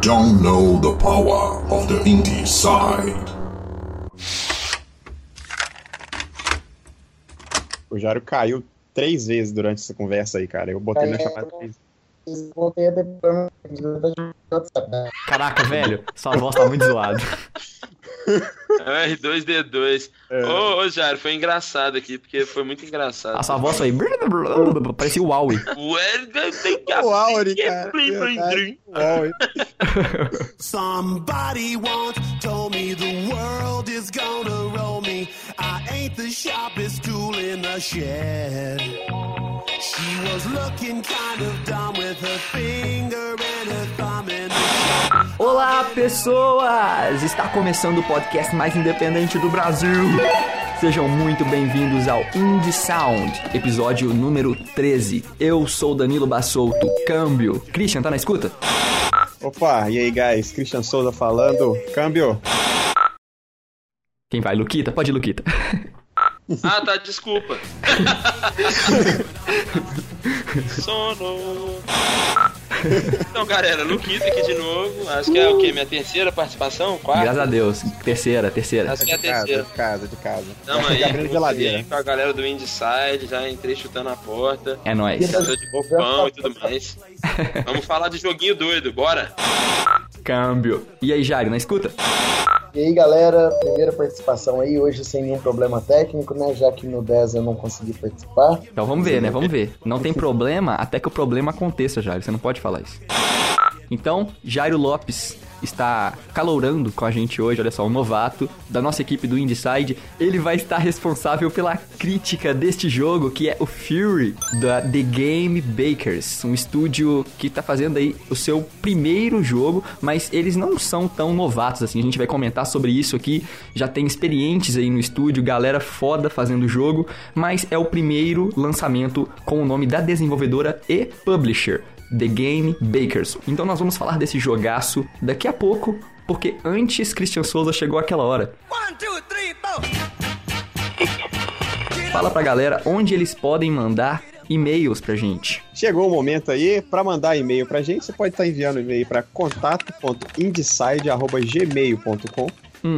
don't know the power of the indie side. O Jário caiu três vezes durante essa conversa aí, cara. Eu botei na chamada três voltei a ter problema Caraca, velho, sua voz tá muito zoada. É R2D2. É. Ô, ô, Jairo, foi engraçado aqui, porque foi muito engraçado. A sua voz foi. Parecia o Huawei. O R2D2. O Auri, cara. Auri. Somebody once told me the world is gonna roll me. I ain't the sharpest tool in the shed. She was looking kind of dumb with her finger and her thumb in the. Olá, pessoas! Está começando o podcast mais independente do Brasil. Sejam muito bem-vindos ao Indie Sound, episódio número 13. Eu sou Danilo Bassolto, câmbio. Christian, tá na escuta? Opa, e aí, guys? Christian Souza falando. Câmbio. Quem vai? Luquita? Pode ir, Luquita. Ah, tá, desculpa. Sono. Então, galera, Luquita aqui de novo. Acho que é o quê? Minha terceira participação? Quarta? Graças a Deus. Terceira, terceira. Acho que é a De casa, terceira. de casa, de casa. Tamo aí, Já abrindo geladeira. com a galera do Inside, já entrei chutando a porta. É nóis. Já tô de roupão e tudo mais. Vamos falar de joguinho doido, bora? Câmbio. E aí, Jairo, na escuta? E aí, galera, primeira participação aí, hoje sem nenhum problema técnico, né? Já que no 10 eu não consegui participar. Então vamos ver, né? Vamos ver. Não tem problema até que o problema aconteça, Jairo. Você não pode falar isso. Então, Jairo Lopes está calourando com a gente hoje, olha só, um novato da nossa equipe do Inside. Ele vai estar responsável pela crítica deste jogo, que é o Fury, da The Game Bakers, um estúdio que está fazendo aí o seu primeiro jogo, mas eles não são tão novatos assim. A gente vai comentar sobre isso aqui. Já tem experientes aí no estúdio, galera foda fazendo o jogo, mas é o primeiro lançamento com o nome da desenvolvedora e publisher. The Game Bakers. Então nós vamos falar desse jogaço daqui a pouco, porque antes Christian Souza chegou aquela hora. Fala pra galera onde eles podem mandar e-mails pra gente. Chegou o momento aí, para mandar e-mail pra gente, você pode estar enviando e-mail para contato.indeside.gmail.com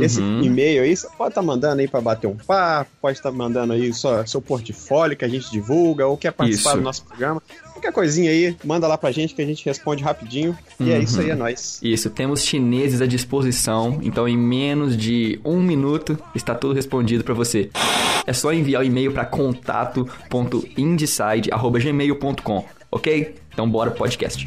Esse Uhum. e-mail aí, você pode estar mandando aí para bater um papo, pode estar mandando aí só seu portfólio que a gente divulga, ou quer participar Isso. do nosso programa. Qualquer coisinha aí, manda lá pra gente que a gente responde rapidinho. E é isso aí, é nóis. Isso, temos chineses à disposição, então em menos de um minuto está tudo respondido pra você. É só enviar o e-mail para contato.indecide.gmail.com, ok? Então bora pro podcast.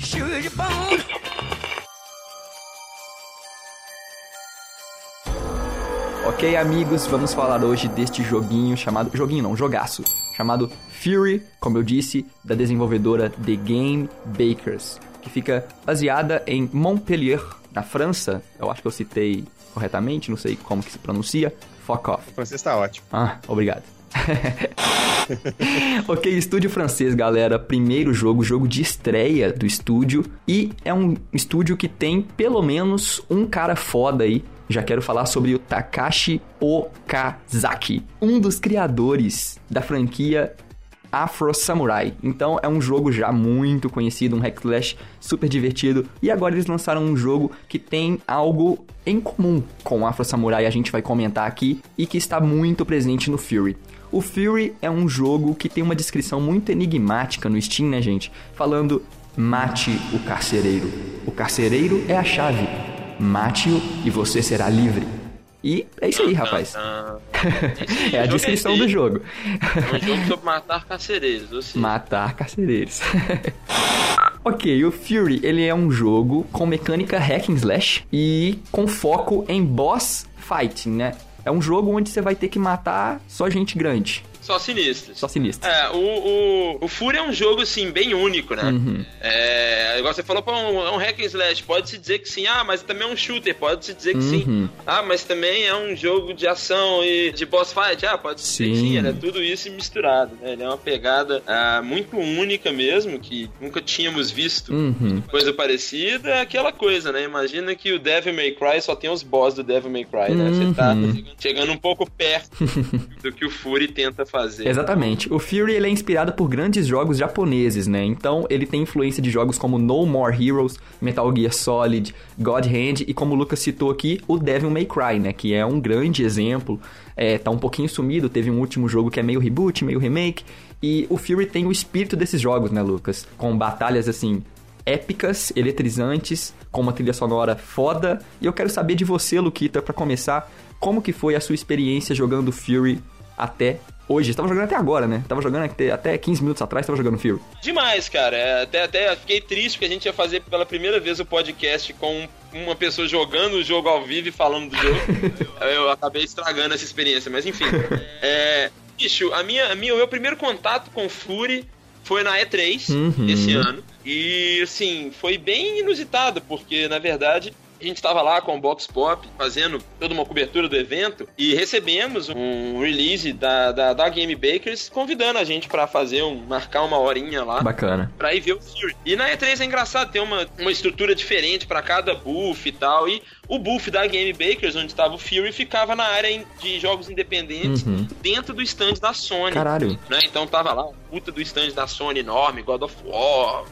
Ok, amigos, vamos falar hoje deste joguinho chamado. Joguinho não, jogaço. Chamado Fury, como eu disse, da desenvolvedora The Game Bakers, que fica baseada em Montpellier, na França. Eu acho que eu citei corretamente, não sei como que se pronuncia. Fuck off. O francês tá ótimo. Ah, obrigado. ok, estúdio francês, galera. Primeiro jogo, jogo de estreia do estúdio. E é um estúdio que tem pelo menos um cara foda aí. Já quero falar sobre o Takashi Okazaki, um dos criadores da franquia Afro Samurai. Então é um jogo já muito conhecido, um hack slash super divertido. E agora eles lançaram um jogo que tem algo em comum com Afro Samurai, a gente vai comentar aqui, e que está muito presente no Fury. O Fury é um jogo que tem uma descrição muito enigmática no Steam, né, gente? Falando: mate o carcereiro. O carcereiro é a chave. Mate-o e você será livre. E é isso aí, rapaz. Ah, É a descrição do jogo. É um jogo sobre matar carcereiros, seja, Matar carcereiros. ok, o Fury, ele é um jogo com mecânica hack and slash e com foco em boss fighting, né? É um jogo onde você vai ter que matar só gente grande, só sinistros. só sinistro. É, o, o, o Fury é um jogo, assim, bem único, né? Uhum. É, igual você falou, pô, é um, hack and slash, pode-se dizer que sim. Ah, mas também é um shooter, pode-se dizer que sim. Uhum. Ah, mas também é um jogo de ação e de boss fight. Ah, pode ser que Sim. sim, ele é tudo isso misturado, né? Ele é uma pegada ah, muito única mesmo, que nunca tínhamos visto Uhum. coisa parecida. É aquela coisa, né? Imagina que o Devil May Cry só tem os boss do Devil May Cry, né? Você tá Uhum. chegando um pouco perto do que o Fury tenta fazer. Exatamente. O Fury ele é inspirado por grandes jogos japoneses, né? Então ele tem influência de jogos como No More Heroes, Metal Gear Solid, God Hand e como o Lucas citou aqui, o Devil May Cry, né? Que é um grande exemplo. É, tá um pouquinho sumido, teve um último jogo que é meio reboot, meio remake. E o Fury tem o espírito desses jogos, né, Lucas? Com batalhas assim épicas, eletrizantes, com uma trilha sonora foda. E eu quero saber de você, Luquita, para começar, como que foi a sua experiência jogando Fury até hoje? Tava jogando até agora, né? Tava jogando até, até 15 minutos atrás, tava jogando Fury. Demais, cara. É, até, até fiquei triste porque a gente ia fazer pela primeira vez o podcast com uma pessoa jogando o jogo ao vivo e falando do jogo. eu acabei estragando essa experiência, mas enfim. É, bicho, a minha, a minha, o meu primeiro contato com Fury foi na E3 Uhum. esse ano. E assim, foi bem inusitado, porque na verdade a gente estava lá com o Box Pop fazendo toda uma cobertura do evento e recebemos um release da, da, da Game Bakers convidando a gente para fazer um marcar uma horinha lá Bacana. pra ir ver o Fury. E na E3 é engraçado, tem uma, uma estrutura diferente pra cada buff e tal. E o buff da Game Bakers, onde estava o Fury, ficava na área de jogos independentes Uhum. dentro do stand da Sony. Caralho. Né? Então tava lá, puta do stand da Sony enorme, God of War,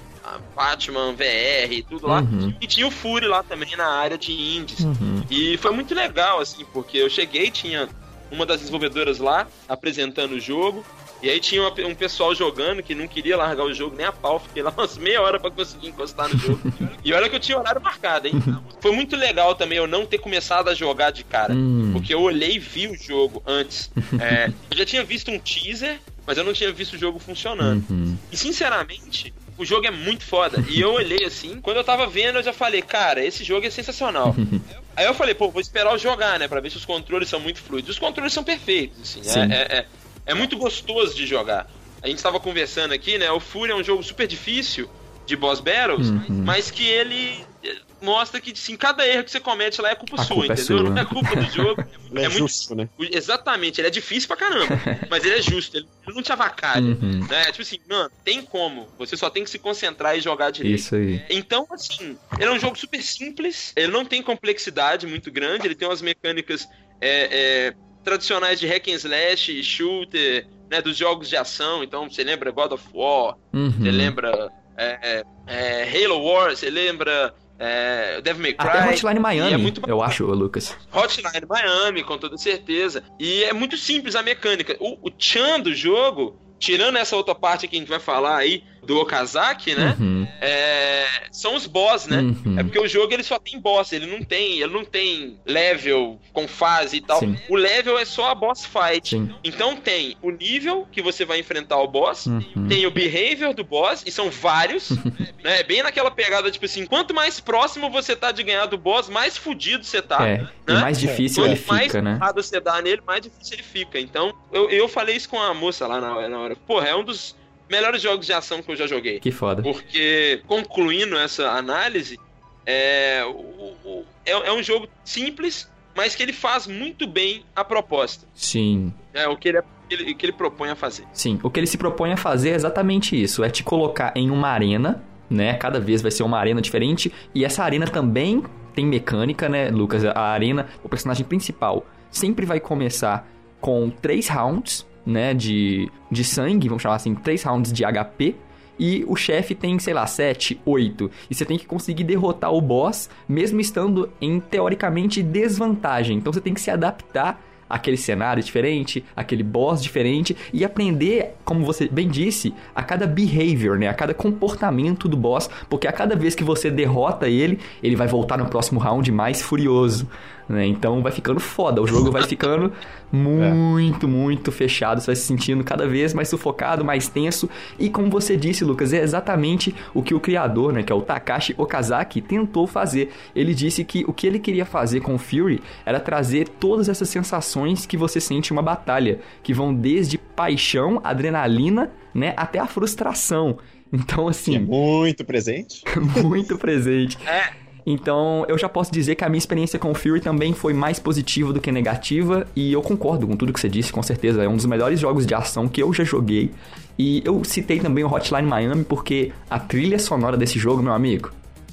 Batman VR, tudo lá. Uhum. E tinha o Fury lá também na área de indies. Uhum. E foi muito legal, assim, porque eu cheguei, tinha uma das desenvolvedoras lá apresentando o jogo. E aí tinha uma- um pessoal jogando que não queria largar o jogo nem a pau. Fiquei lá umas meia hora pra conseguir encostar no jogo. e olha que eu tinha horário marcado, hein? Foi muito legal também eu não ter começado a jogar de cara. Hum. Porque eu olhei e vi o jogo antes. É, eu já tinha visto um teaser, mas eu não tinha visto o jogo funcionando. Uhum. E sinceramente, o jogo é muito foda. E eu olhei assim, quando eu tava vendo, eu já falei, cara, esse jogo é sensacional. Aí eu falei, pô, vou esperar eu jogar, né? Pra ver se os controles são muito fluidos. Os controles são perfeitos, assim. Sim. É, é, é, é muito gostoso de jogar. A gente tava conversando aqui, né? O Fury é um jogo super difícil de boss battles, Uhum. mas que ele eh, mostra que, assim, cada erro que você comete lá é culpa A sua, culpa é entendeu? sua. Não é culpa do jogo. Ele é, muito justo, né? Exatamente, ele é difícil pra caramba, mas ele é justo, ele ele não te avacalha. Uhum. Né? Tipo assim, mano, tem como. Você só tem que se concentrar e jogar direito. Isso aí. Então, assim, ele é um jogo super simples, ele não tem complexidade muito grande, ele tem umas mecânicas é, é, tradicionais de hack and slash, shooter, né, dos jogos de ação. Então, você lembra God of War, Uhum. você lembra é, é, é, Halo Wars, você lembra é, Devil May Cry. Até Hotline E Miami, é muito eu acho, Lucas. Hotline Miami, com toda certeza. E é muito simples a mecânica. O, o Chan do jogo, tirando essa outra parte que a gente vai falar aí, do Okazaki, né? Uhum. É, são os boss, né? Uhum. É porque o jogo ele só tem boss, ele não tem, ele não tem level com fase e tal. Sim. O level é só a boss fight. Sim. Então tem o nível que você vai enfrentar o boss, Uhum. tem o behavior do boss, e são vários, né? Bem naquela pegada, tipo assim, quanto mais próximo você tá de ganhar do boss, mais fudido você tá. É, e né? mais difícil ele Quanto mais fica, né? porrada você dá nele, mais difícil ele fica. Então, eu, eu falei isso com a moça lá na, na hora. Porra, é um dos melhores jogos de ação que eu já joguei. Que foda. Porque, concluindo essa análise, é, o- o- é, é um jogo simples, mas que ele faz muito bem a proposta. Sim. É o que ele, ele- que ele propõe a fazer. Sim, o que ele se propõe a fazer é exatamente isso, é te colocar em uma arena, né? Cada vez vai ser uma arena diferente e essa arena também tem mecânica, né, Lucas? A arena, o personagem principal sempre vai começar com três rounds, né, de, de sangue, vamos chamar assim, três rounds de HP. E o chefe tem, sei lá, 7, 8. E você tem que conseguir derrotar o boss, mesmo estando em teoricamente desvantagem. Então você tem que se adaptar aquele cenário diferente, aquele boss diferente e aprender, como você bem disse, a cada behavior, né? A cada comportamento do boss, porque a cada vez que você derrota ele, ele vai voltar no próximo round mais furioso, né? Então vai ficando foda, o jogo vai ficando muito, muito fechado, você vai se sentindo cada vez mais sufocado, mais tenso e como você disse, Lucas, é exatamente o que o criador, né, que é o Takashi Okazaki, tentou fazer. Ele disse que o que ele queria fazer com o Fury era trazer todas essas sensações que você sente em uma batalha, que vão desde paixão, adrenalina, né, até a frustração. Então, É assim, muito presente. muito presente. É, Então, eu já posso dizer que a minha experiência com o Fury também foi mais positiva do que negativa, e eu concordo com tudo que você disse, com certeza. É um dos melhores jogos de ação que eu já joguei. E eu citei também o Hotline Miami porque a trilha sonora desse jogo, meu amigo,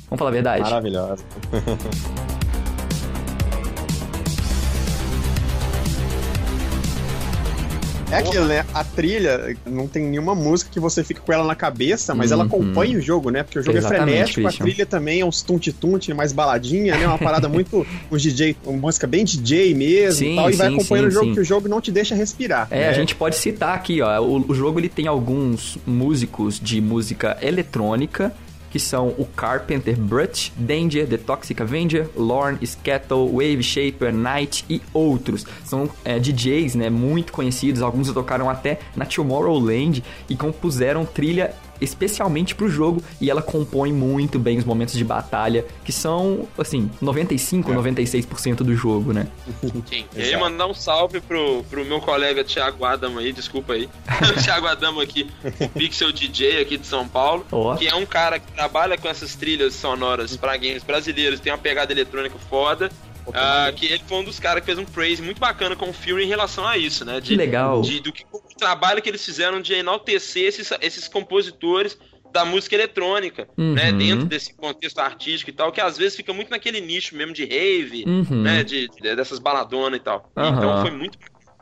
vamos falar a verdade, Maravilhosa. É aquilo, né? A trilha não tem nenhuma música que você fica com ela na cabeça, mas ela Uhum. acompanha o jogo, né? Porque o jogo Exatamente, é frenético, Christian. a trilha também é uns tunt-tunt, mais baladinha, né? Uma parada muito. Um DJ, uma música bem DJ mesmo Sim, e tal, e vai acompanhando sim, o jogo, sim. que o jogo não te deixa respirar. É, né? a gente pode citar aqui, ó. O, o jogo ele tem alguns músicos de música eletrônica. Que são o Carpenter Brut, Danger, The Toxic Avenger, Lorne, Skettle, Wave Shaper, Night e outros. São é, DJs, né, muito conhecidos. Alguns tocaram até na Tomorrowland e compuseram trilha especialmente pro jogo e ela compõe muito bem os momentos de batalha, que são, assim, 95, 96% do jogo, né? Sim. E aí mandar um salve pro, pro meu colega Thiago Adamo aí, desculpa aí. Thiago Adamo aqui, o Pixel DJ aqui de São Paulo. Ó. Que é um cara que trabalha com essas trilhas sonoras pra games brasileiros, tem uma pegada eletrônica foda. Ah, que ele foi um dos caras que fez um praise muito bacana com o Fury em relação a isso, né? De, Que legal. de- do que, o trabalho que eles fizeram de enaltecer esses, esses compositores da música eletrônica, né? Uhum. Dentro desse contexto artístico e tal, que às vezes fica muito naquele nicho mesmo de rave, Uhum. né? De, de- dessas baladonas e tal. Aham. Então foi muito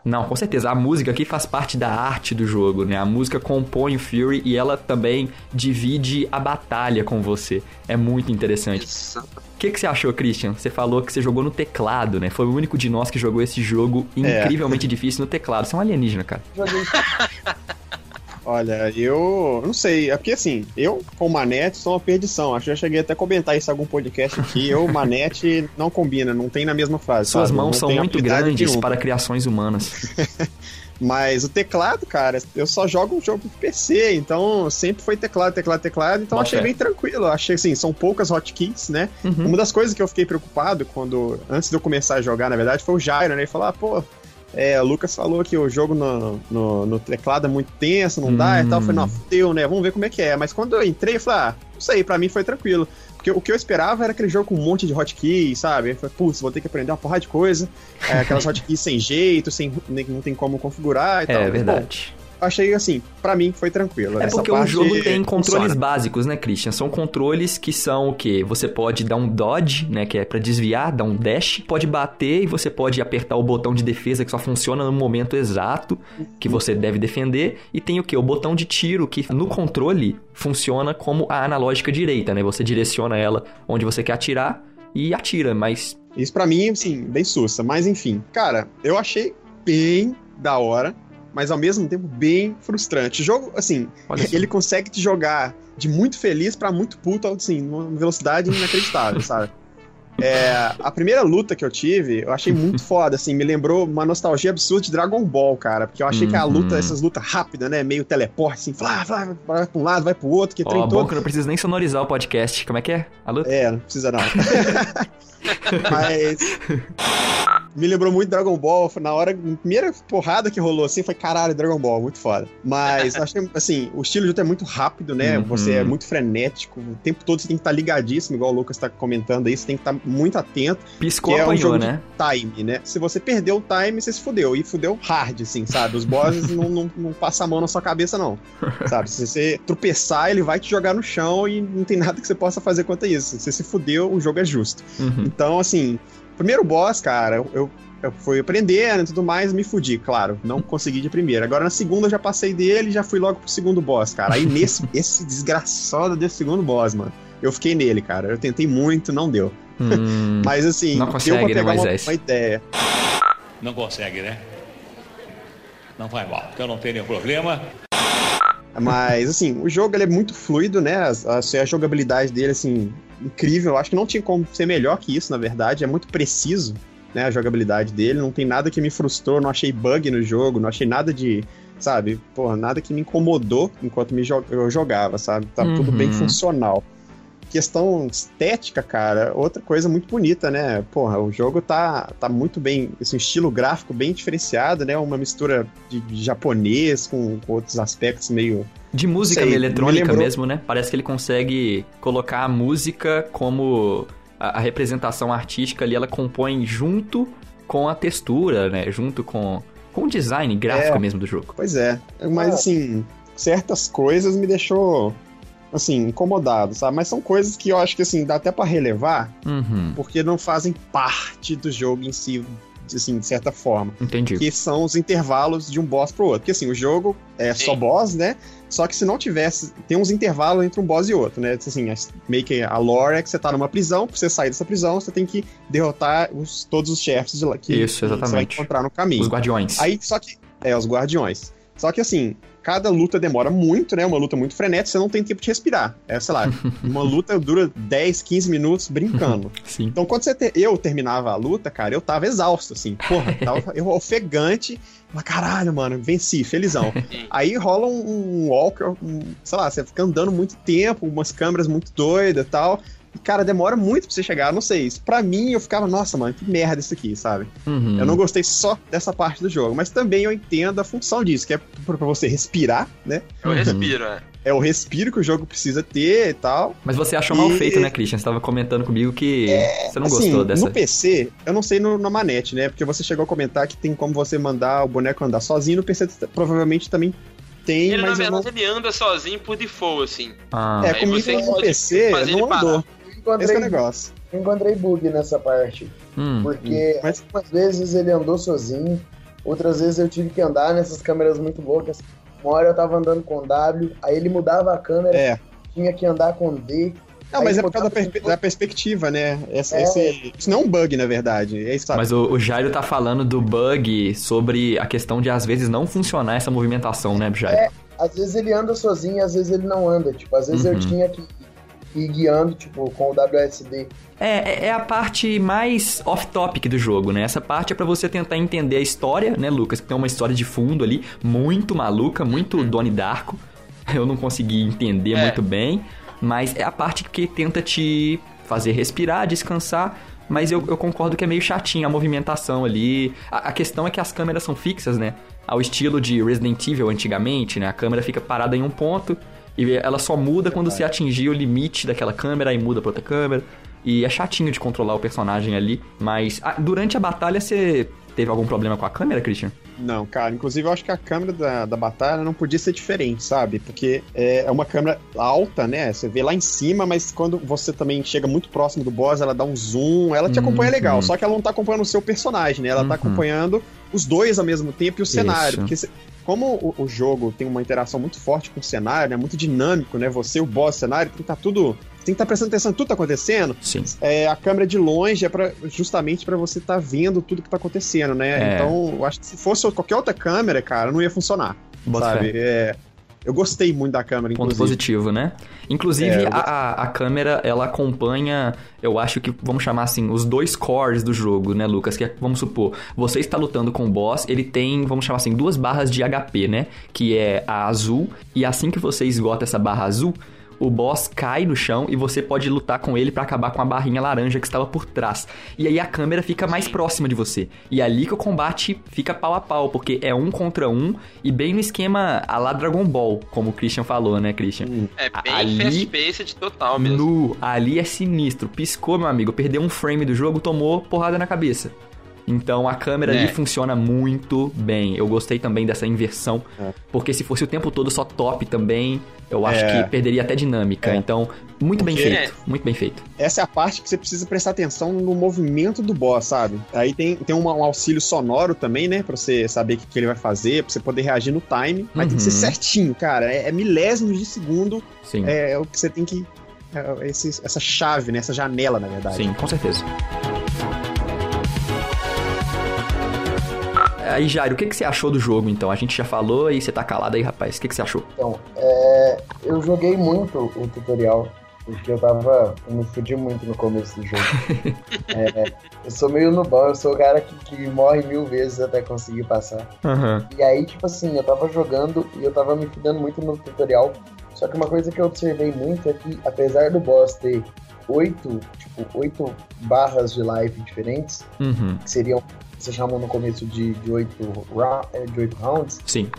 Não, com certeza. A música aqui faz parte da arte do jogo, né? A música compõe o Fury e ela também divide a batalha com você. É muito interessante. O que, que você achou, Christian? Você falou que você jogou no teclado, né? Foi o único de nós que jogou esse jogo É. incrivelmente difícil no teclado. Você é um alienígena, cara. Joguei Olha, eu não sei. É porque assim, eu com Manete sou uma perdição. Acho que já cheguei até a comentar isso em algum podcast aqui. Eu, Manete, não combina, não tem na mesma frase. Suas sabe? mãos Não são muito grandes nenhuma. para criações humanas. Mas o teclado, cara, eu só jogo um jogo de PC, então sempre foi teclado, teclado, teclado. Então Bota achei bem tranquilo. Achei assim, são poucas hotkeys, né? Uhum. Uma das coisas que eu fiquei preocupado quando, antes de eu começar a jogar, na verdade, foi o Jairo, né? Ele falou, ah, pô, é, o Lucas falou que o jogo no, no, no teclado é muito tenso, não dá e tal. Eu falei, Hum. não, fudeu, né? Vamos ver como é que é. Mas quando eu entrei, eu falei, ah, não sei, pra mim foi tranquilo. Porque o que eu esperava era aquele jogo com um monte de hotkeys, sabe? Eu falei, putz, vou ter que aprender uma porrada de coisa. É, aquelas hotkeys sem jeito, sem, nem- não tem como configurar e tal. É verdade. bom, achei assim, pra mim foi tranquilo. É porque o jogo tem controles funciona. básicos, né, Christian? São controles que são o quê? Você pode dar um dodge, né, que é pra desviar, dar um dash, pode bater e você pode apertar o botão de defesa que só funciona no momento exato que você deve defender e tem o quê? O botão de tiro que no controle funciona como a analógica direita, né? Você direciona ela onde você quer atirar e atira, mas Isso pra mim, assim, bem sussa. Mas enfim, cara, eu achei bem da hora, mas ao mesmo tempo bem frustrante. O jogo, assim, ele consegue te jogar de muito feliz pra muito puto, assim, numa velocidade inacreditável, sabe? É, a primeira luta que eu tive, eu achei muito foda, assim, me lembrou uma nostalgia absurda de Dragon Ball, cara, porque eu achei que a Uhum. luta, essas lutas rápidas, né, meio teleporte, assim, flá, flá, vai pra um lado, vai pro outro, que Ó, trem bom todo. que eu não preciso nem sonorizar o podcast. Como é que é? A luta? É, não precisa não. Mas. Me lembrou muito Dragon Ball. Na hora, a primeira porrada que rolou assim foi caralho, Dragon Ball, muito foda. Mas acho que, assim, o estilo de luta é muito rápido, né? Uhum. Você é muito frenético. O tempo todo você tem que estar ligadíssimo, igual o Lucas tá comentando aí. Você tem que estar muito atento. Piscou, que é um apanhou, jogo né? time, né? Se você perdeu o time, você se fudeu. E fudeu hard, assim, sabe? Os bosses não, não, não passam a mão na sua cabeça, não. Sabe? Se você tropeçar, ele vai te jogar no chão e não tem nada que você possa fazer quanto a isso. Se você se fudeu, o jogo é justo. Uhum. Então, assim, primeiro boss, cara, eu, eu fui aprendendo e tudo mais, me fudi, claro. Não consegui de primeira. Agora na segunda eu já passei dele e já fui logo pro segundo boss, cara. Aí nesse, esse desgraçado desse segundo boss, mano. Eu fiquei nele, cara. Eu tentei muito, não deu. Hum, Mas assim, Não deu consegue, pra né, pegar uma, Moisés? uma ideia. Não consegue, né? Não vai mal. Então não tem nenhum problema. Mas, assim, o jogo ele é muito fluido, né? A, a, a jogabilidade dele, assim, incrível. Eu acho que não tinha como ser melhor que isso, na verdade. É muito preciso, né? A jogabilidade dele. Não tem nada que me frustrou, não achei bug no jogo, não achei nada de. Sabe? Porra, nada que me incomodou enquanto me jo eu jogava, sabe? Tá tudo bem Uhum. funcional. Questão estética, cara, outra coisa muito bonita, né? Porra, o jogo tá, tá muito bem, esse estilo gráfico bem diferenciado, né? Uma mistura de, de japonês com, com outros aspectos meio De música Sei, meio me eletrônica lembrou- mesmo, né? Parece que ele consegue colocar a música como a, a representação artística ali, ela compõe junto com a textura, né? Junto com, com o design gráfico É. mesmo do jogo. Pois é, mas Ah. assim, certas coisas me deixou assim, incomodado, sabe? Mas são coisas que eu acho que assim, dá até pra relevar, Uhum. porque não fazem parte do jogo em si assim, de certa forma. Entendi. Que são os intervalos de um boss pro outro. Porque assim, o jogo é Sim. só boss, né? Só que se não tivesse, tem uns intervalos entre um boss e outro, né? Assim, as- meio que a lore é que você tá numa prisão, pra você sair dessa prisão, você tem que derrotar os- todos os chefes de lá que, Isso, que você vai exatamente. encontrar no caminho. Os guardiões. Aí, só que. É, os guardiões. Só que assim, cada luta demora muito, né? Uma luta muito frenética, você não tem tempo de respirar. É, sei lá, uma luta dura 10, 15 minutos brincando. Sim. Então, quando você te- eu terminava a luta, cara, eu tava exausto, assim. Porra, tava eu ofegante. Mas caralho, mano, venci, felizão. Aí rola um, um walker, um- sei lá, você fica andando muito tempo, umas câmeras muito doidas e tal. Cara, demora muito pra você chegar, não sei. Isso, pra mim, eu ficava, nossa, mano, que merda isso aqui, sabe? Uhum. Eu não gostei só dessa parte do jogo, mas também eu entendo a função disso, que é pra você respirar, né? Eu Uhum. respiro, é. É o respiro que o jogo precisa ter e tal. Mas você achou mal E- feito, né, Christian? Você tava comentando comigo que você não assim, gostou dessa. No PC, eu não sei no, na manete, né? Porque você chegou a comentar que tem como você mandar o boneco andar sozinho. No PC provavelmente também tem, Ele, na mas eu não. verdade, ele anda sozinho por default, assim. Ah, É, Aí comigo você no PC não ele parar. Andou. Esse é o Encontrei, negócio. encontrei bug nessa parte. hum. Porque Mas- algumas vezes ele andou sozinho, outras vezes eu tive que andar nessas câmeras muito loucas. Uma hora eu tava andando com W, aí ele mudava a câmera, É. tinha que andar com D. Não, mas é por causa da, perspe- da perspectiva, né? Essa- É. esse- isso não é um bug, na verdade. É isso, sabe? Mas o, o Jairo tá falando do bug sobre a questão de às vezes não funcionar essa movimentação, né, Jairo? Às vezes ele anda sozinho, às vezes ele não anda. Tipo, às vezes Uhum. eu tinha que ir guiando, tipo, com o WSD. É, é- é a parte mais off-topic do jogo, né? Essa parte é pra você tentar entender a história, né, Lucas? Que tem uma história de fundo ali, muito maluca, muito Donnie Darko. Eu não consegui entender É. muito bem, mas é a parte que tenta te fazer respirar, descansar. Mas eu, eu concordo que é meio chatinho a movimentação ali. A, a questão é que as câmeras são fixas, né? Ao estilo de Resident Evil antigamente, né? A câmera fica parada em um ponto e ela só muda quando você atingir o limite daquela câmera e muda pra outra câmera. E é chatinho de controlar o personagem ali. Mas ah, durante a batalha você teve algum problema com a câmera, Christian? Não, cara. Inclusive, eu acho que a câmera da, da batalha não podia ser diferente, sabe? Porque é é uma câmera alta, né? Você vê lá em cima, mas quando você também chega muito próximo do boss, ela dá um zoom, ela te acompanha Uhum. legal. Só que ela não tá acompanhando o seu personagem, né? Ela tá Uhum. acompanhando os dois ao mesmo tempo e o cenário. Isso. Porque como o, o jogo tem uma interação muito forte com o cenário, é muito dinâmico, né? Você, o boss, o cenário, tem que tá tudo. Tem que estar prestando atenção em tudo que tá acontecendo. Sim. É, a câmera de longe é pra, justamente pra você estar vendo tudo que tá acontecendo, né? É. Então, eu acho que se fosse qualquer outra câmera, cara, não ia funcionar. Bota sabe? É, eu gostei muito da câmera, Ponto inclusive. positivo, né? Inclusive, É, a, a câmera, ela acompanha, eu acho que, vamos chamar assim, os dois cores do jogo, né, Lucas? Que é, vamos supor, você está lutando com o boss, ele tem, vamos chamar assim, duas barras de HP, né? Que é a azul, e assim que você esgota essa barra azul, o boss cai no chão e você pode lutar com ele pra acabar com a barrinha laranja que estava por trás. E aí a câmera fica mais próxima de você. E é ali que o combate fica pau a pau, porque é um contra um e bem no esquema a lá Dragon Ball, como o Christian falou, né, Christian? É bem Ali- fast-paced total mesmo. Nu, ali é sinistro. Piscou, meu amigo, perdeu um frame do jogo, tomou porrada na cabeça. Então a câmera É. ali funciona muito bem. Eu gostei também dessa inversão, É. porque se fosse o tempo todo só top também, eu acho É. que perderia até dinâmica. É. Então, muito bem Porque- feito, muito bem feito. Essa é a parte que você precisa prestar atenção no movimento do boss, sabe? Aí tem, tem um, um auxílio sonoro também, né? Pra você saber o que, que ele vai fazer, pra você poder reagir no time. Mas tem que ser Uhum. certinho, cara. É, é milésimos de segundo Sim. é, é o que você tem que. é esse- essa chave, né? Essa janela, na verdade. Sim, com certeza. Aí, Jairo, o que, que você achou do jogo, então? A gente já falou e você tá calado aí, rapaz. O que, que você achou? Então, é, eu joguei muito o tutorial, porque eu tava. Eu me fudi muito no começo do jogo. É, eu sou meio nubão, eu sou o cara que, que morre mil vezes até conseguir passar. Aham. E aí, tipo assim, eu tava jogando e eu tava me fudendo muito no tutorial. Só que uma coisa que eu observei muito é que, apesar do boss ter oito, tipo, oito barras de life diferentes, Uhum. que seriam, você chamam no começo de, de, oito, é, de oito rounds, Sim.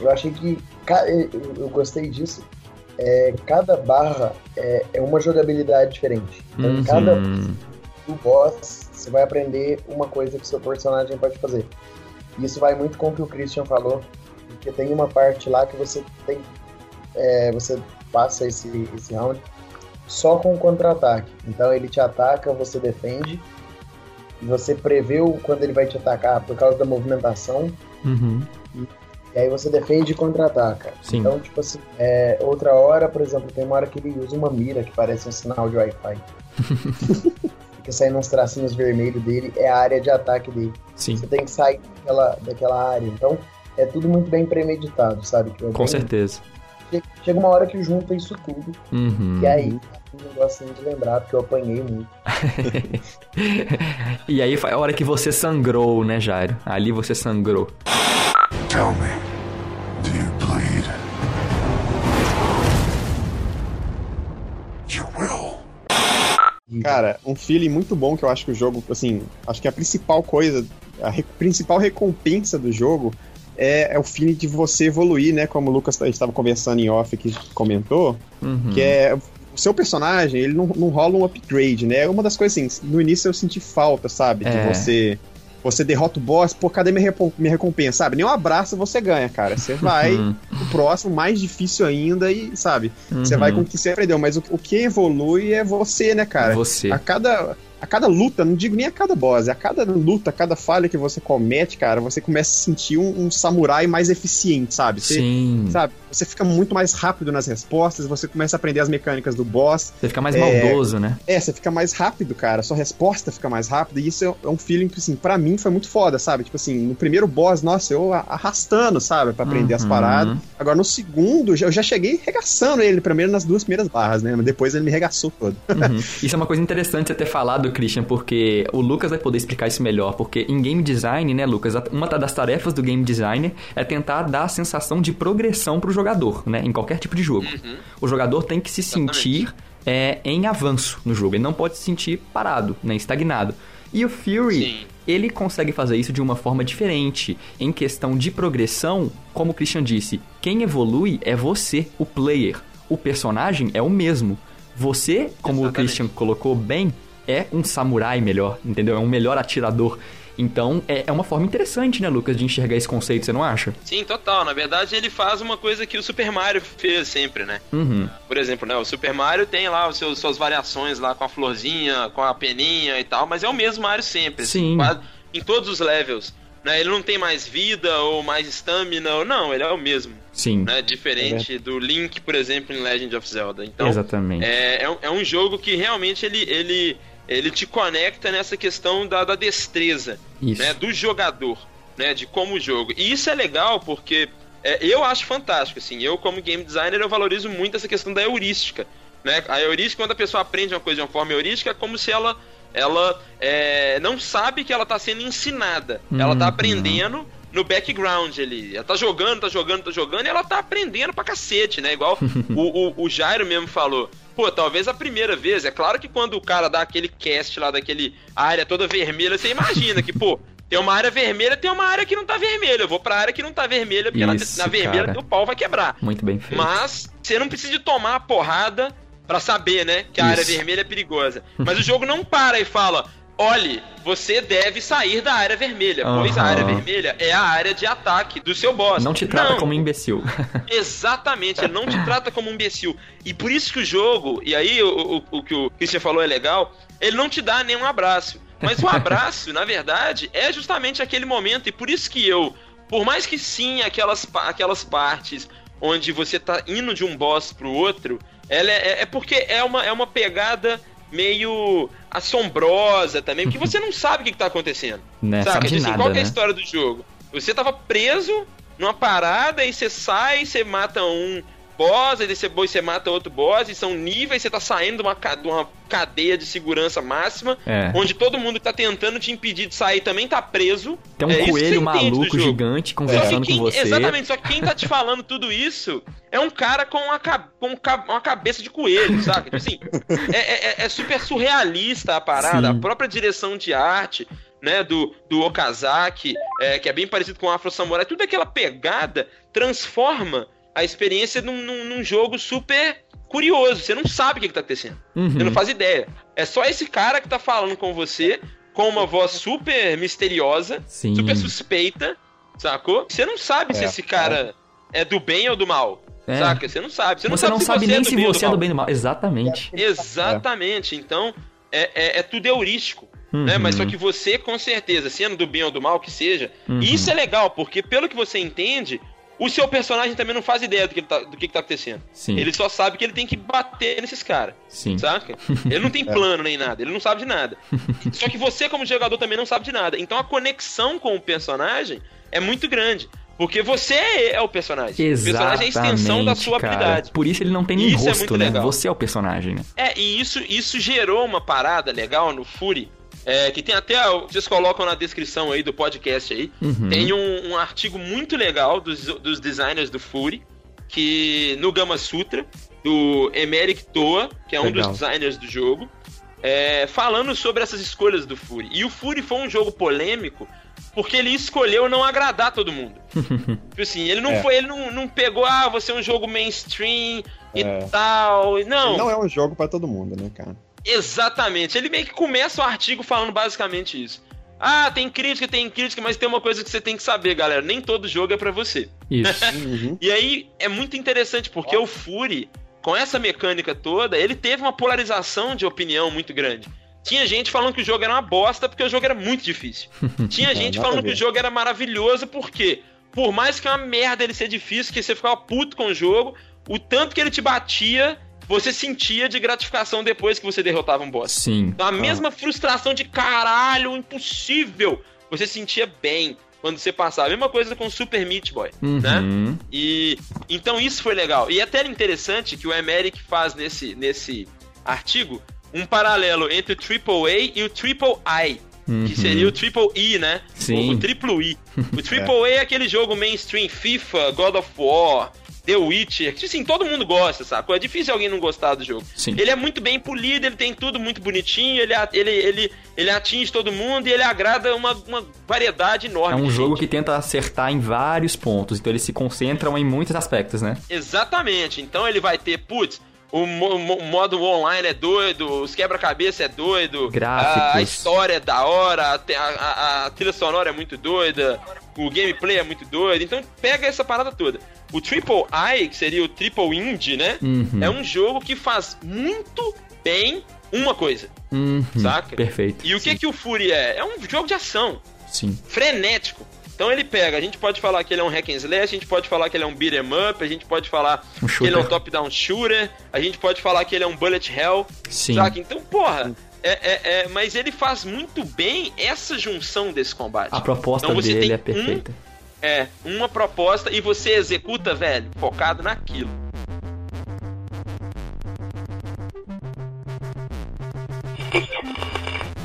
eu achei que eu, gostei disso. É, cada barra é, é uma jogabilidade diferente. Então, Uhum. cada do boss, você vai aprender uma coisa que seu personagem pode fazer. Isso vai muito com o que o Christian falou, porque tem uma parte lá que você tem. é, você passa esse, esse round só com contra-ataque. Então ele te ataca, você defende. E você preveu quando ele vai te atacar por causa da movimentação. Uhum. E aí você defende e contra-ataca. Então, tipo assim, é, outra hora, por exemplo, tem uma hora que ele usa uma mira que parece um sinal de Wi-Fi. Fica saindo uns tracinhos vermelhos dele, é a área de ataque dele. Sim, Você tem que sair daquela, daquela área. Então, é tudo muito bem premeditado, sabe? Que é com bem- certeza. che- Chega uma hora que junta isso tudo. Uhum. E aí, um negocinho de lembrar, porque eu apanhei muito. e aí foi a hora que você sangrou, né, Jairo? Ali você sangrou. Tell me, do you bleed? You will. Cara, um feeling muito bom que eu acho que o jogo, assim, acho que a principal coisa, a re- principal recompensa do jogo é, é o feeling de você evoluir, né? Como o Lucas estava conversando em off que comentou, Uhum. que é seu personagem, ele não, não rola um upgrade, né? Uma das coisas assim, no início eu senti falta, sabe? De É. você. Você derrota o boss, pô, cadê minha, minha recompensa? Sabe? Nem um abraço você ganha, cara. Você vai Uhum. pro próximo, mais difícil ainda, e, sabe? Você vai com o que você aprendeu. Mas o, o que evolui é você, né, cara? Você. A cada, a cada luta, não digo nem a cada boss, a cada luta, a cada falha que você comete, cara, você começa a sentir um, um samurai mais eficiente, sabe? Você, Sim. sabe? Você fica muito mais rápido nas respostas, você começa a aprender as mecânicas do boss. Você fica mais É. maldoso, né? É, você fica mais rápido, cara. Sua resposta fica mais rápida. E isso é, é um feeling que, assim, pra mim foi muito foda, sabe? Tipo assim, no primeiro boss, nossa, eu arrastando, sabe? Pra aprender as Uhum. paradas. Agora, no segundo, eu já cheguei regaçando ele, primeiro nas duas primeiras barras, né? Mas depois ele me regaçou todo. Uhum. Isso é uma coisa interessante você ter falado, Christian, porque o Lucas vai poder explicar isso melhor. Porque em game design, né, Lucas, uma das tarefas do game designer é tentar dar a sensação de progressão pro jogador, né, em qualquer tipo de jogo. O jogador tem que se Exatamente. sentir é, em avanço no jogo, ele não pode se sentir parado, né, estagnado. E o Fury, Sim. ele consegue fazer isso de uma forma diferente. Em questão de progressão, como o Christian disse, quem evolui é você, o player. O personagem é o mesmo. Você, como o Exatamente. Christian colocou bem, é um samurai melhor, entendeu? É um melhor atirador. Então, é, é uma forma interessante, né, Lucas, de enxergar esse conceito, você não acha? Sim, total. Na verdade, ele faz uma coisa que o Super Mario fez sempre, né? Uhum. Por exemplo, né, o Super Mario tem lá os seus, suas variações lá com a florzinha, com a peninha e tal, mas é o mesmo Mario sempre. assim, Sim. quase- em todos os levels. Né? Ele não tem mais vida ou mais stamina, ou não, ele é o mesmo. Sim, Né? Diferente do Link, por exemplo, em Legend of Zelda. Então, exatamente. é, é, um, é um jogo que realmente ele, ele, ele te conecta nessa questão da, da destreza Isso. né, do jogador, né, de como o jogo. E isso é legal porque é, eu acho fantástico, assim, eu como game designer eu valorizo muito essa questão da heurística, né? A heurística quando a pessoa aprende uma coisa de uma forma heurística é como se ela ela é, não sabe que ela está sendo ensinada, ela está Uhum. aprendendo no background ali. Ela tá jogando, tá jogando, tá jogando e ela tá aprendendo pra cacete, né? Igual o, o, o Jairo mesmo falou. Pô, talvez a primeira vez, é claro que quando o cara dá aquele cast lá daquele área toda vermelha, você imagina que, pô, tem uma área vermelha, tem uma área que não tá vermelha. Eu vou pra área que não tá vermelha, porque na- Isso, na, vermelha teu pau vai quebrar. Muito bem feito. Mas você não precisa tomar a porrada pra saber, né, que a área Isso. vermelha é perigosa. Mas o jogo não para e fala: olhe, você deve sair da área vermelha, pois a área vermelha é a área de ataque do seu boss. Não te trata Não, como imbecil. Exatamente, ele não te trata como um imbecil. E por isso que o jogo, e aí o, o, o que o Christian falou é legal, ele não te dá nenhum abraço. Mas o abraço, na verdade, é justamente aquele momento, e por isso que eu, por mais que sim, aquelas, aquelas partes onde você tá indo de um boss pro outro, ela é, é porque é uma, é uma pegada meio assombrosa também, porque você não sabe o que, que tá acontecendo. né? Sabe de assim, nada, qual é a né? história do jogo? Você tava preso numa parada e você sai, você mata um boss, aí depois você mata outro boss, e são níveis, você tá saindo de uma, de uma cadeia de segurança máxima, É. onde todo mundo que tá tentando te impedir de sair também tá preso. Tem um É coelho maluco gigante conversando quem, com você. Exatamente, só que quem tá te falando tudo isso é um cara com uma, com um uma cabeça de coelho, saca? Tipo assim, é, é- é super surrealista a parada, Sim. a própria direção de arte, né, do, do Okazaki, é, que é bem parecido com o Afro Samurai, tudo aquela pegada transforma a experiência num, num- num jogo super curioso. Você não sabe o que, que tá acontecendo. Uhum. Você não faz ideia. É só esse cara que tá falando com você com uma voz super misteriosa, Sim. super suspeita, sacou? Você não sabe se É, esse cara é do bem ou do mal. É. Saca? Você não sabe. Você Você não não sabe, sabe se nem você se é você é do bem ou do mal. Exatamente. Exatamente. Então, é, é, é tudo heurístico. né? Mas Uhum. só que você, com certeza, sendo do bem ou do mal que seja, Uhum. e isso é legal, porque pelo que você entende, o seu personagem também não faz ideia do que, ele tá, do que, que tá acontecendo. Sim. Ele só sabe que ele tem que bater nesses caras. Sim. Saca? Ele não tem plano nem nada, ele não sabe de nada. Só que você, como jogador, também não sabe de nada. Então a conexão com o personagem é muito grande. Porque você é o personagem. O personagem é a extensão da sua cara. habilidade. Por isso ele não tem nem Isso é rosto, muito né? legal. Você é o personagem, né? É, e isso, isso gerou uma parada legal no Fury. É, que tem até. Vocês colocam na descrição aí do podcast aí. Uhum. Tem um, um artigo muito legal dos, dos designers do Fury. Que no Gama Sutra, do Emerick Toa, que é um Legal. dos designers do jogo. é, falando sobre essas escolhas do Fury. E o Fury foi um jogo polêmico porque ele escolheu não agradar todo mundo. tipo assim, ele não É. foi, ele não, não pegou, ah, você é um jogo mainstream e É. tal. Não, Não é um jogo pra todo mundo, né, cara? Exatamente. Ele meio que começa o artigo falando basicamente isso. Ah, tem crítica, tem crítica, mas tem uma coisa que você tem que saber, galera. Nem todo jogo é pra você. Isso. Uhum. E aí é muito interessante porque o Fury, com essa mecânica toda, ele teve uma polarização de opinião muito grande. Tinha gente falando que o jogo era uma bosta porque o jogo era muito difícil. Tinha É, gente a falando que o jogo era maravilhoso porque, por mais que é uma merda ele ser difícil, que você ficava puto com o jogo, o tanto que ele te batia, você sentia de gratificação depois que você derrotava um boss. Sim. Então a mesma frustração de caralho, impossível, você sentia bem quando você passava. A mesma coisa com Super Meat Boy, né? Uhum. E então isso foi legal. E é até interessante que o Emerick faz nesse, nesse artigo um paralelo entre o AAA e o Triple I. Uhum. Que seria o Triple E, né? Sim. O, o triplo I. O Triple A é aquele jogo mainstream, FIFA, God of War, The Witcher, que assim, todo mundo gosta, sabe? É difícil alguém não gostar do jogo. Sim. Ele é muito bem polido, ele tem tudo muito bonitinho, ele, ele, ele, ele atinge todo mundo e ele agrada uma, uma variedade É enorme. um de jogo gente. que tenta acertar em vários pontos, então eles se concentram em muitos aspectos, né? Exatamente. Então ele vai ter, putz, o, mo- o modo online é doido, os quebra-cabeça é doido, a, a história é da hora, a- a- a trilha sonora é muito doida, o gameplay é muito doido. Então pega essa parada toda. O Triple I, que seria o Triple Indie, né? Uhum. É um jogo que faz muito bem uma coisa, Uhum. saca? Perfeito. E o que, que o Fury é? É um jogo de ação Sim. frenético. Então ele pega, a gente pode falar que ele é um hack and slash, a gente pode falar que ele é um beat 'em up, a gente pode falar Um que ele é um top-down shooter, a gente pode falar que ele é um bullet hell, Sim. saca? Então, porra, é, é- é- mas ele faz muito bem essa junção desse combate. A proposta Então dele é perfeita. É, uma proposta e você executa, velho, focado naquilo.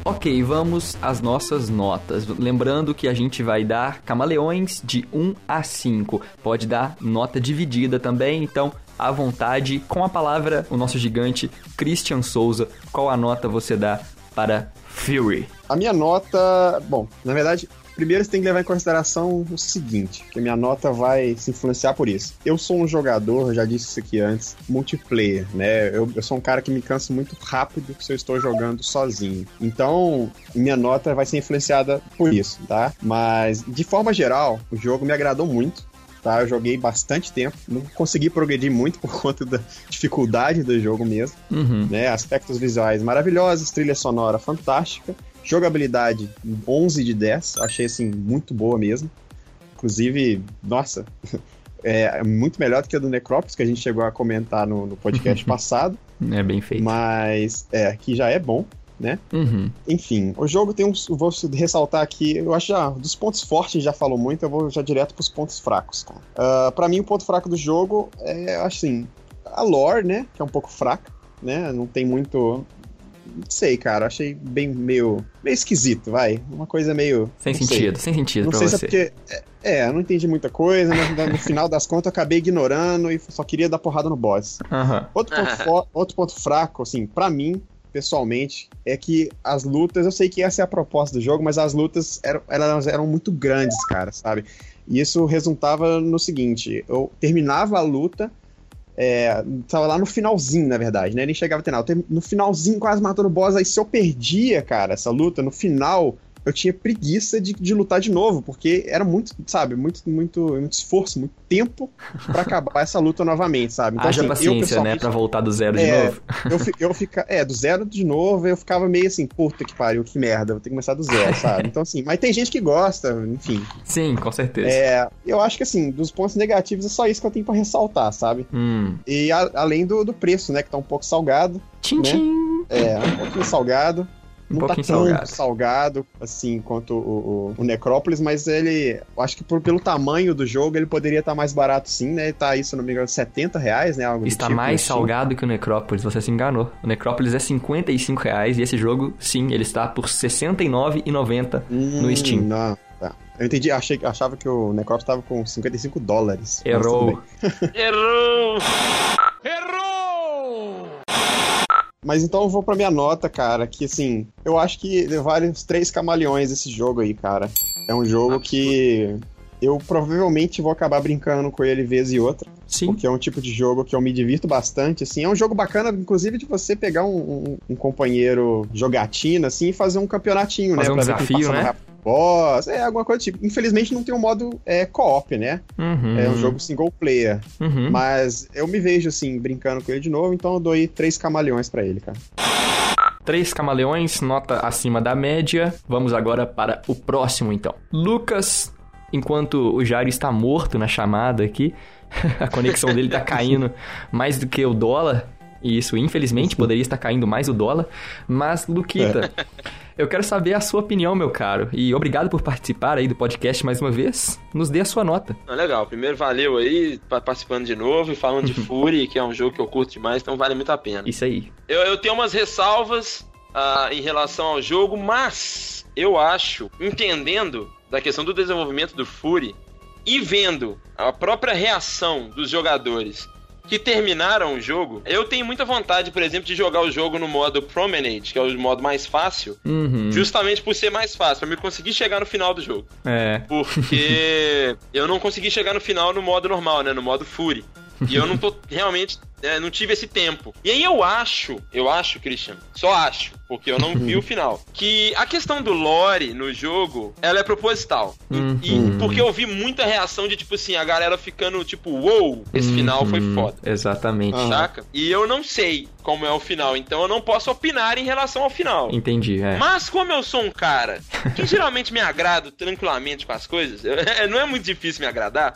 Ok, vamos às nossas notas. Lembrando que a gente vai dar camaleões de 1 a 5. Pode dar nota dividida também, então à vontade. Com a palavra, o nosso gigante Christian Souza, qual a nota você dá para Fury? A minha nota. Bom, na verdade, primeiro você tem que levar em consideração o seguinte: que a minha nota vai se influenciar por isso. Eu sou um jogador, já disse isso aqui antes, multiplayer, né? Eu, eu sou um cara que me canso muito rápido se eu estou jogando sozinho. Então, minha nota vai ser influenciada por isso, tá? Mas, de forma geral, o jogo me agradou muito. Tá, eu joguei bastante tempo, não consegui progredir muito por conta da dificuldade do jogo mesmo Uhum. né? Aspectos visuais maravilhosos, trilha sonora fantástica, jogabilidade 11 de 10, achei assim muito boa mesmo. Inclusive, nossa, é muito melhor do que a do Necrópolis, que a gente chegou a comentar no, no podcast passado, É bem feito. mas é, que já é bom, né? Uhum. Enfim, o jogo tem uns. Vou ressaltar aqui, eu acho já. Dos pontos fortes já falou muito, eu vou já direto pros pontos fracos, cara. Ah, pra mim, o ponto fraco do jogo é, assim, a lore, né? Que é um pouco fraca, né? Não tem muito. Não sei, cara. Achei bem meio. meio esquisito, vai. Uma coisa meio. Sem não sei. sentido, sem sentido Não pra sei você. se é porque. É, é, eu não entendi muita coisa, mas no final das contas eu acabei ignorando e só queria dar porrada no boss. Aham. Outro ponto, fo- outro ponto fraco, assim, pra mim, pessoalmente, é que as lutas, eu sei que essa é a proposta do jogo, mas as lutas eram, elas eram muito grandes, cara, sabe? E isso resultava no seguinte: eu terminava a luta, é, tava lá no finalzinho, na verdade, né? Nem chegava a ter No finalzinho, quase matando o boss, aí se eu perdia, cara, essa luta, no final. Eu tinha preguiça de, de lutar de novo, porque era muito, sabe, muito, muito, muito esforço, muito tempo pra acabar essa luta novamente, sabe? Haja assim, paciência, né? pessoalmente, Pra voltar do zero de É, novo. eu, eu fica, é, do zero de novo, eu ficava meio assim, puta que pariu, que merda, vou ter que começar do zero, sabe? Então, assim, mas tem gente que gosta, enfim. Sim, com certeza. É, eu acho que, assim, dos pontos negativos é só isso que eu tenho pra ressaltar, sabe? Hum. E a- além do, do preço, né, que tá um pouco salgado, Tchim, Né? tchim. é, um pouquinho salgado. Um não tá pouquinho tão salgado. salgado. assim quanto o, o- o Necrópolis, mas ele. Eu acho que por, pelo tamanho do jogo ele poderia estar mais barato sim, né? Ele tá aí, se eu não me engano, 70 reais, né? Algo Está tipo, mais no Steam. salgado que o Necrópolis, você se enganou. O Necrópolis é 55 reais e esse jogo, sim, ele está por R$ 69,90 no Hum, Steam. Não, tá. Eu entendi, achei, achava que o Necrópolis estava com 55 dólares. Errou. tudo bem. Errou! Mas então eu vou pra minha nota, cara, que assim, eu acho que vale uns três camaleões esse jogo aí, cara. É um jogo que eu provavelmente vou acabar brincando com ele vez e outra. Sim. Porque é um tipo de jogo que eu me divirto bastante, assim. É um jogo bacana, inclusive, de você pegar um, um- um companheiro jogatina, assim, e fazer um campeonatinho, Fazer né? um Pra desafio, né? rápido. Boss, é, alguma coisa do tipo. Infelizmente não tem um modo é, co-op, né? Uhum. É um jogo single player. Uhum. Mas eu me vejo, assim, brincando com ele de novo, então eu dou aí três camaleões pra ele, cara. Três camaleões, nota acima da média. Vamos agora para o próximo, então. Lucas, enquanto o Jairo está morto na chamada aqui, a conexão dele tá caindo mais do que o dólar. E isso, infelizmente, poderia estar caindo mais o dólar. Mas, Luquita, eu quero saber a sua opinião, meu caro. E obrigado por participar aí do podcast mais uma vez. Nos dê a sua nota. Ah, legal, primeiro valeu aí, pa- participando de novo e falando de Fury, que é um jogo que eu curto demais, então vale muito a pena. Isso aí. Eu, eu tenho umas ressalvas ah, em relação ao jogo, mas eu acho, entendendo da questão do desenvolvimento do Fury e vendo a própria reação dos jogadores que terminaram o jogo, eu tenho muita vontade, por exemplo, de jogar o jogo no modo Promenade, que é o modo mais fácil, Uhum. justamente por ser mais fácil, pra me conseguir chegar no final do jogo. É. Porque eu não consegui chegar no final no modo normal, né? No modo Fury. E eu não tô realmente. É, não tive esse tempo. E aí eu acho, eu acho, Christian, só acho, porque eu não vi o final, que a questão do lore no jogo, ela é proposital. E- Uhum. E, porque eu vi muita reação de tipo assim, a galera ficando tipo, uou, esse final foi Uhum. foda. Exatamente. Saca? E eu não sei como é o final, então eu não posso opinar em relação ao final. Entendi, é. Mas como eu sou um cara que geralmente me agrado tranquilamente com as coisas, eu- não é muito difícil me agradar,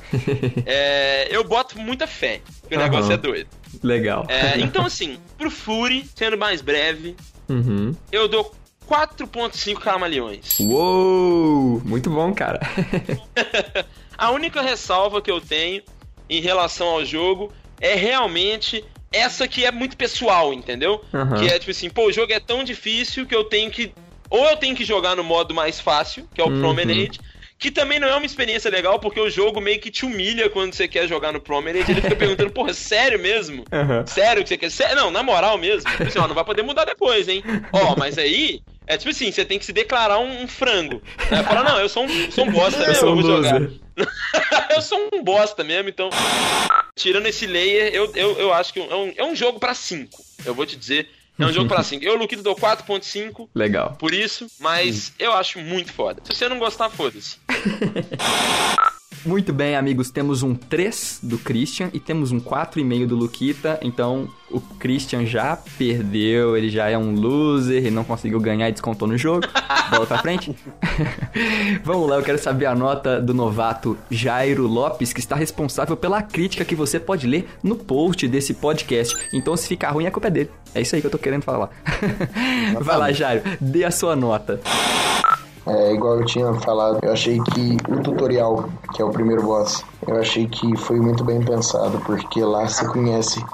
é, eu boto muita fé. Que o negócio é doido. Legal. É, então, assim, pro Fury, sendo mais breve, Uhum. eu dou 4.5 camaleões. Uou! Muito bom, cara. A única ressalva que eu tenho em relação ao jogo é realmente essa que é muito pessoal, entendeu? Aham. Que é tipo assim, pô, o jogo é tão difícil que eu tenho que. Ou eu tenho que jogar no modo mais fácil, que é o Uhum. Promenade, que também não é uma experiência legal, porque o jogo meio que te humilha quando você quer jogar no Promenade. Ele fica perguntando, porra, sério mesmo? Aham. Sério que você quer? Sé- Não, na moral mesmo. Tipo assim, ó, não vai poder mudar depois, hein? Ó, mas aí. É tipo assim, você tem que se declarar um, um frango. Né? Fala, não, eu sou um, sou um bosta Eu mesmo, sou eu um vou jogar. eu sou um bosta mesmo, então. Tirando esse layer, eu, eu, eu acho que é um, é um jogo pra 5. Eu vou te dizer. É um jogo pra 5. Eu, Luquito, dou 4.5 Legal. por isso, mas eu acho muito foda. Se você não gostar, foda-se. Muito bem, amigos, temos um 3 do Christian e temos um 4,5 do Luquita. Então, o Christian já perdeu, ele já é um loser, ele não conseguiu ganhar e descontou no jogo. Bola pra frente. Vamos lá, eu quero saber a nota do novato Jairo Lopes, que está responsável pela crítica que você pode ler no post desse podcast. Então, se ficar ruim, a culpa é dele. É isso aí que eu tô querendo falar. Vai lá, Jairo, dê a sua nota. É, igual eu tinha falado, eu achei que o tutorial, que é o primeiro boss, eu achei que foi muito bem pensado, porque lá você conhece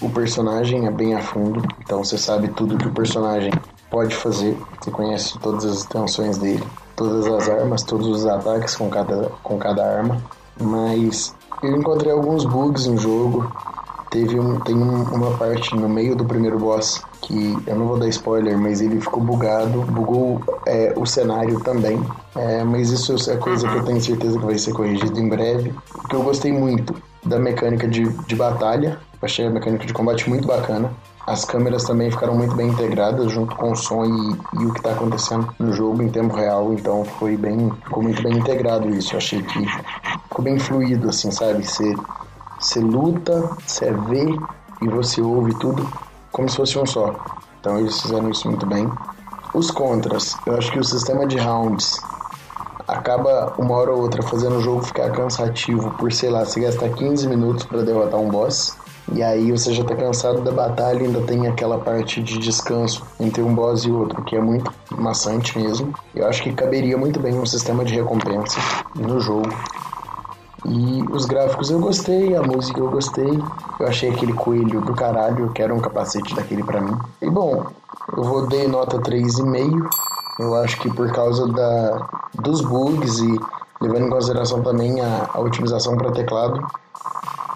o personagem é bem a fundo, então você sabe tudo que o personagem pode fazer, você conhece todas as intenções dele, todas as armas, todos os ataques com cada, com cada arma, mas eu encontrei alguns bugs no jogo, teve um, tem um- uma parte no meio do primeiro boss que eu não vou dar spoiler, mas ele ficou bugado, bugou é, o cenário também. É, mas isso é coisa que eu tenho certeza que vai ser corrigido em breve. O que eu gostei muito da mecânica de, de batalha, achei a mecânica de combate muito bacana. As câmeras também ficaram muito bem integradas junto com o som e, e o que está acontecendo no jogo em tempo real, então foi bem, ficou muito bem integrado isso. Eu achei que ficou bem fluido, assim, sabe? Você luta, você vê e você ouve tudo como se fosse um só. Então eles fizeram isso muito bem. Os contras, eu acho que o sistema de rounds acaba uma hora ou outra fazendo o jogo ficar cansativo por, sei lá, você gastar 15 minutos para derrotar um boss. E aí você já tá cansado da batalha e ainda tem aquela parte de descanso entre um boss e outro, que é muito maçante mesmo. Eu acho que caberia muito bem um sistema de recompensa no jogo. E os gráficos eu gostei, a música eu gostei. Eu achei aquele coelho do caralho, eu quero um capacete daquele para mim. E bom, eu vou dar nota 3,5. Eu acho que por causa da, dos bugs e levando em consideração também a, a otimização para teclado,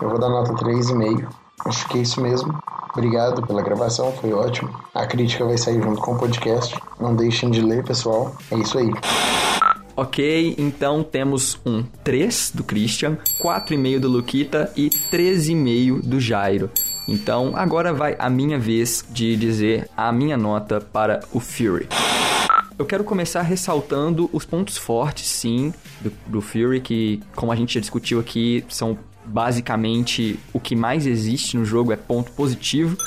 eu vou dar nota 3,5. Acho que é isso mesmo. Obrigado pela gravação, foi ótimo. A crítica vai sair junto com o podcast. Não deixem de ler, pessoal. É isso aí. Ok, então temos um 3 do Christian, 4,5 do Luquita e 13,5 do Jairo. Então agora vai a minha vez de dizer a minha nota para o Fury. Eu quero começar ressaltando os pontos fortes, sim, do, do Fury, que, como a gente já discutiu aqui, são basicamente o que mais existe no jogo, é ponto positivo.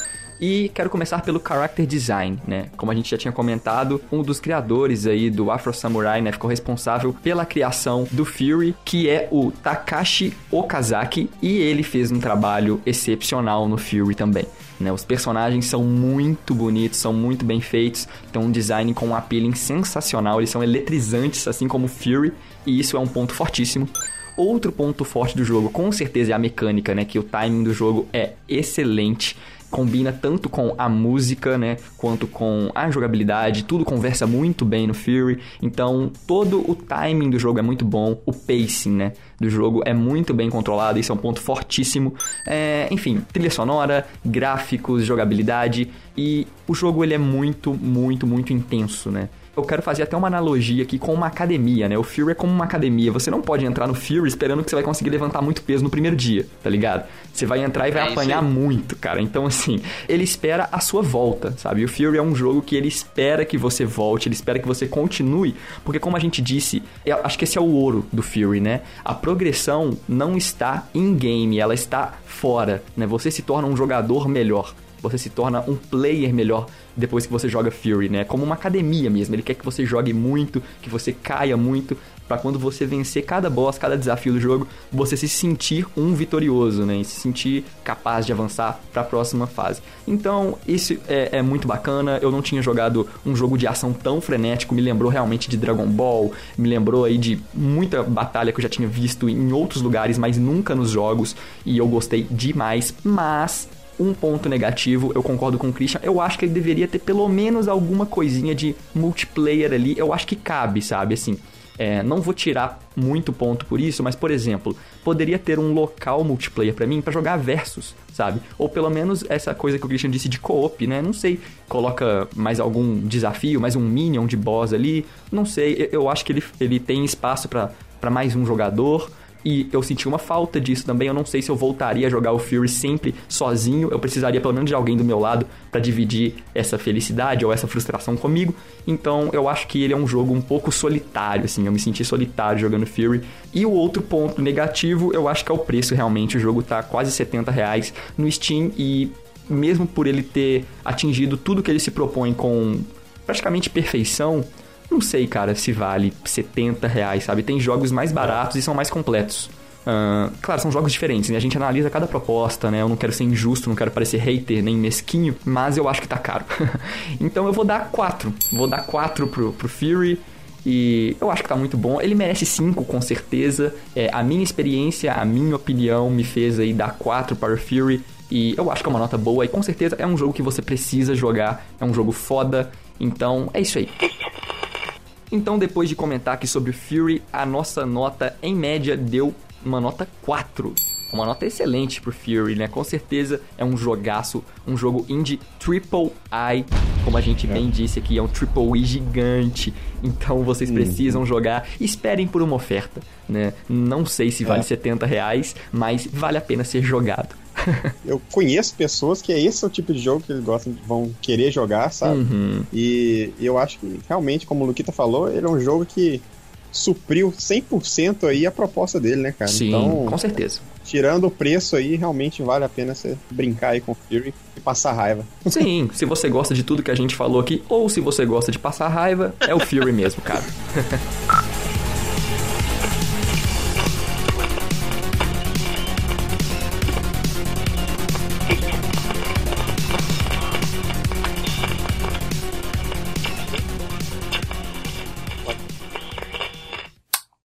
E quero começar pelo character design, né? Como a gente já tinha comentado, um dos criadores aí do Afro Samurai, né, ficou responsável pela criação do Fury, que é o Takashi Okazaki, e ele fez um trabalho excepcional no Fury também. Né? Os personagens são muito bonitos, são muito bem feitos, tem um design com um appealing sensacional, eles são eletrizantes, assim como o Fury, e isso é um ponto fortíssimo. Outro ponto forte do jogo, com certeza, é a mecânica, né? Que o timing do jogo é excelente combina tanto com a música, né, quanto com a jogabilidade, tudo conversa muito bem no Fury. Então, todo o timing do jogo é muito bom, o pacing, né, do jogo é muito bem controlado, isso é um ponto fortíssimo. É, enfim, trilha sonora, gráficos, jogabilidade e o jogo ele é muito, muito, muito intenso, né? Eu quero fazer até uma analogia aqui com uma academia, né? O Fury é como uma academia. Você não pode entrar no Fury esperando que você vai conseguir levantar muito peso no primeiro dia, tá ligado? Você vai entrar e vai é apanhar muito, cara. Então, assim, ele espera a sua volta, sabe? O Fury é um jogo que ele espera que você volte, ele espera que você continue, porque como a gente disse, eu acho que esse é o ouro do Fury, né? A progressão não está em game, ela está fora, né? Você se torna um jogador melhor você se torna um player melhor depois que você joga Fury, né? Como uma academia mesmo. Ele quer que você jogue muito, que você caia muito, para quando você vencer cada boss, cada desafio do jogo, você se sentir um vitorioso, né? E se sentir capaz de avançar para a próxima fase. Então, isso é, é, muito bacana. Eu não tinha jogado um jogo de ação tão frenético, me lembrou realmente de Dragon Ball, me lembrou aí de muita batalha que eu já tinha visto em outros lugares, mas nunca nos jogos, e eu gostei demais. Mas um ponto negativo, eu concordo com o Christian. Eu acho que ele deveria ter pelo menos alguma coisinha de multiplayer ali. Eu acho que cabe, sabe? Assim, é, não vou tirar muito ponto por isso, mas por exemplo, poderia ter um local multiplayer para mim para jogar versus, sabe? Ou pelo menos essa coisa que o Christian disse de co-op, né? Não sei, coloca mais algum desafio, mais um minion de boss ali, não sei. Eu acho que ele, ele tem espaço para mais um jogador. E eu senti uma falta disso também. Eu não sei se eu voltaria a jogar o Fury sempre sozinho. Eu precisaria pelo menos de alguém do meu lado para dividir essa felicidade ou essa frustração comigo. Então eu acho que ele é um jogo um pouco solitário, assim. Eu me senti solitário jogando Fury. E o outro ponto negativo, eu acho que é o preço realmente. O jogo tá quase 70 reais no Steam e mesmo por ele ter atingido tudo que ele se propõe com praticamente perfeição, não sei, cara, se vale 70 reais, sabe? Tem jogos mais baratos e são mais completos. Uh, claro, são jogos diferentes, né? A gente analisa cada proposta, né? Eu não quero ser injusto, não quero parecer hater nem mesquinho, mas eu acho que tá caro. então eu vou dar 4. Vou dar 4 pro, pro Fury. E eu acho que tá muito bom. Ele merece 5, com certeza. É, a minha experiência, a minha opinião me fez aí dar 4 para o Fury. E eu acho que é uma nota boa. E com certeza é um jogo que você precisa jogar. É um jogo foda. Então é isso aí. Então, depois de comentar aqui sobre o Fury, a nossa nota em média deu uma nota 4. Uma nota excelente pro Fury, né? Com certeza é um jogaço, um jogo indie triple I, como a gente é. bem disse aqui, é um triple I gigante. Então vocês precisam uhum. jogar. Esperem por uma oferta, né? Não sei se vale é. 70 reais, mas vale a pena ser jogado. Eu conheço pessoas que é esse o tipo de jogo que eles gostam, vão querer jogar, sabe? Uhum. E eu acho que realmente, como o Luquita falou, ele é um jogo que supriu 100% aí a proposta dele, né, cara? Sim, então, com certeza. tirando o preço aí, realmente vale a pena você brincar aí com o Fury e passar raiva. Sim, se você gosta de tudo que a gente falou aqui, ou se você gosta de passar raiva, é o Fury mesmo, cara.